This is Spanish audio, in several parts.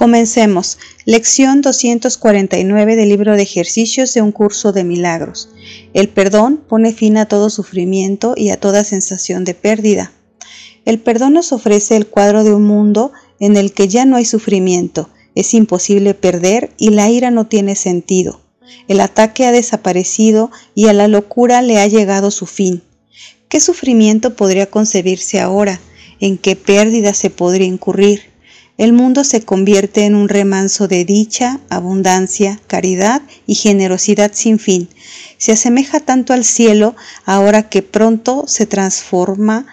Comencemos. Lección 249 del libro de ejercicios de un curso de milagros. El perdón pone fin a todo sufrimiento y a toda sensación de pérdida. El perdón nos ofrece el cuadro de un mundo en el que ya no hay sufrimiento, es imposible perder y la ira no tiene sentido. El ataque ha desaparecido y a la locura le ha llegado su fin. ¿Qué sufrimiento podría concebirse ahora? ¿En qué pérdida se podría incurrir? El mundo se convierte en un remanso de dicha, abundancia, caridad y generosidad sin fin. Se asemeja tanto al cielo ahora que pronto se transforma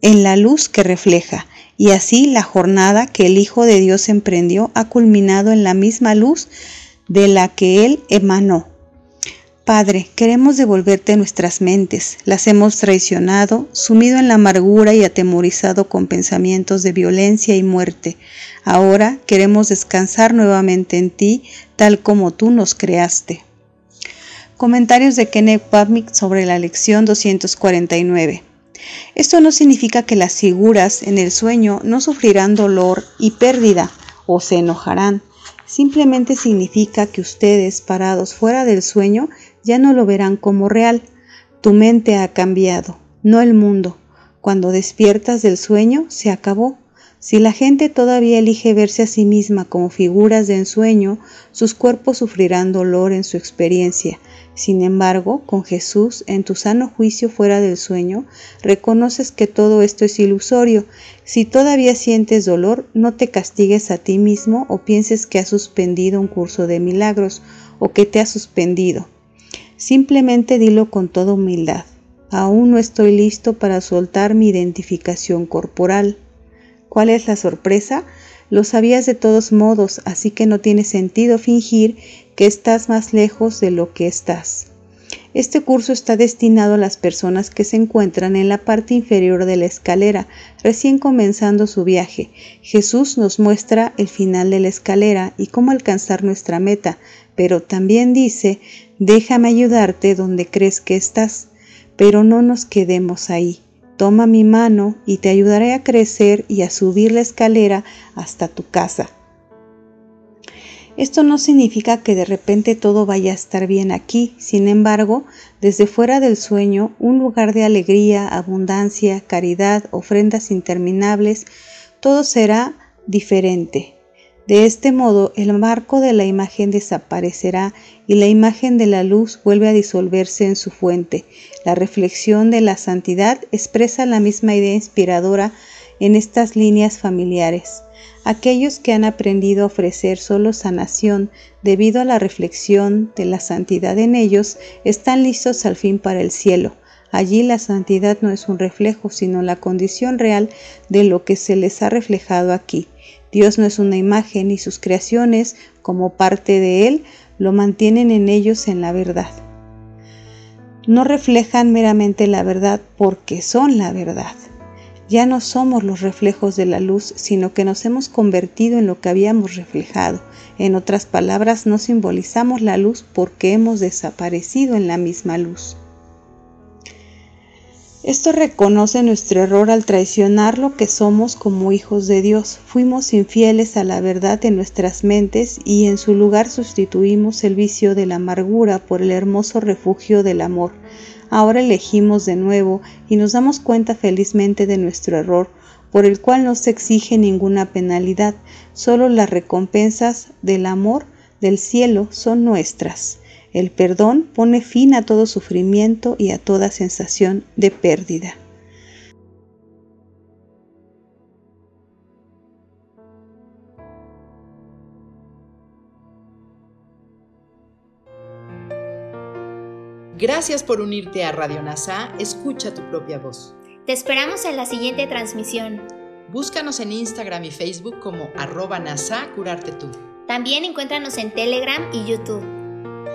en la luz que refleja, y así la jornada que el Hijo de Dios emprendió ha culminado en la misma luz de la que Él emanó. Padre, queremos devolverte nuestras mentes, las hemos traicionado, sumido en la amargura y atemorizado con pensamientos de violencia y muerte. Ahora queremos descansar nuevamente en ti, tal como tú nos creaste. Comentarios de Kenneth sobre la lección 249. Esto no significa que las figuras en el sueño no sufrirán dolor y pérdida o se enojarán. Simplemente significa que ustedes, parados fuera del sueño, ya no lo verán como real. Tu mente ha cambiado, no el mundo. Cuando despiertas del sueño, se acabó. Si la gente todavía elige verse a sí misma como figuras de ensueño, sus cuerpos sufrirán dolor en su experiencia. Sin embargo, con Jesús, en tu sano juicio fuera del sueño, reconoces que todo esto es ilusorio. Si todavía sientes dolor, no te castigues a ti mismo o pienses que has suspendido un curso de milagros o que te has suspendido. Simplemente dilo con toda humildad. Aún no estoy listo para soltar mi identificación corporal. ¿Cuál es la sorpresa? Lo sabías de todos modos, así que no tiene sentido fingir que estás más lejos de lo que estás. Este curso está destinado a las personas que se encuentran en la parte inferior de la escalera, recién comenzando su viaje. Jesús nos muestra el final de la escalera y cómo alcanzar nuestra meta, pero también dice, déjame ayudarte donde crees que estás, pero no nos quedemos ahí. Toma mi mano y te ayudaré a crecer y a subir la escalera hasta tu casa. Esto no significa que de repente todo vaya a estar bien aquí, sin embargo, desde fuera del sueño, un lugar de alegría, abundancia, caridad, ofrendas interminables, todo será diferente. De este modo, el marco de la imagen desaparecerá y la imagen de la luz vuelve a disolverse en su fuente. La reflexión de la santidad expresa la misma idea inspiradora en estas líneas familiares. Aquellos que han aprendido a ofrecer solo sanación debido a la reflexión de la santidad en ellos están listos al fin para el cielo. Allí la santidad no es un reflejo, sino la condición real de lo que se les ha reflejado aquí. Dios no es una imagen y sus creaciones, como parte de Él, lo mantienen en ellos en la verdad. No reflejan meramente la verdad porque son la verdad. Ya no somos los reflejos de la luz, sino que nos hemos convertido en lo que habíamos reflejado. En otras palabras, no simbolizamos la luz porque hemos desaparecido en la misma luz. Esto reconoce nuestro error al traicionar lo que somos como hijos de Dios. Fuimos infieles a la verdad en nuestras mentes y en su lugar sustituimos el vicio de la amargura por el hermoso refugio del amor. Ahora elegimos de nuevo y nos damos cuenta felizmente de nuestro error, por el cual no se exige ninguna penalidad, solo las recompensas del amor del cielo son nuestras. El perdón pone fin a todo sufrimiento y a toda sensación de pérdida. Gracias por unirte a Radio NASA. Escucha tu propia voz. Te esperamos en la siguiente transmisión. Búscanos en Instagram y Facebook como arroba NASA Curarte Tú. También encuéntranos en Telegram y YouTube.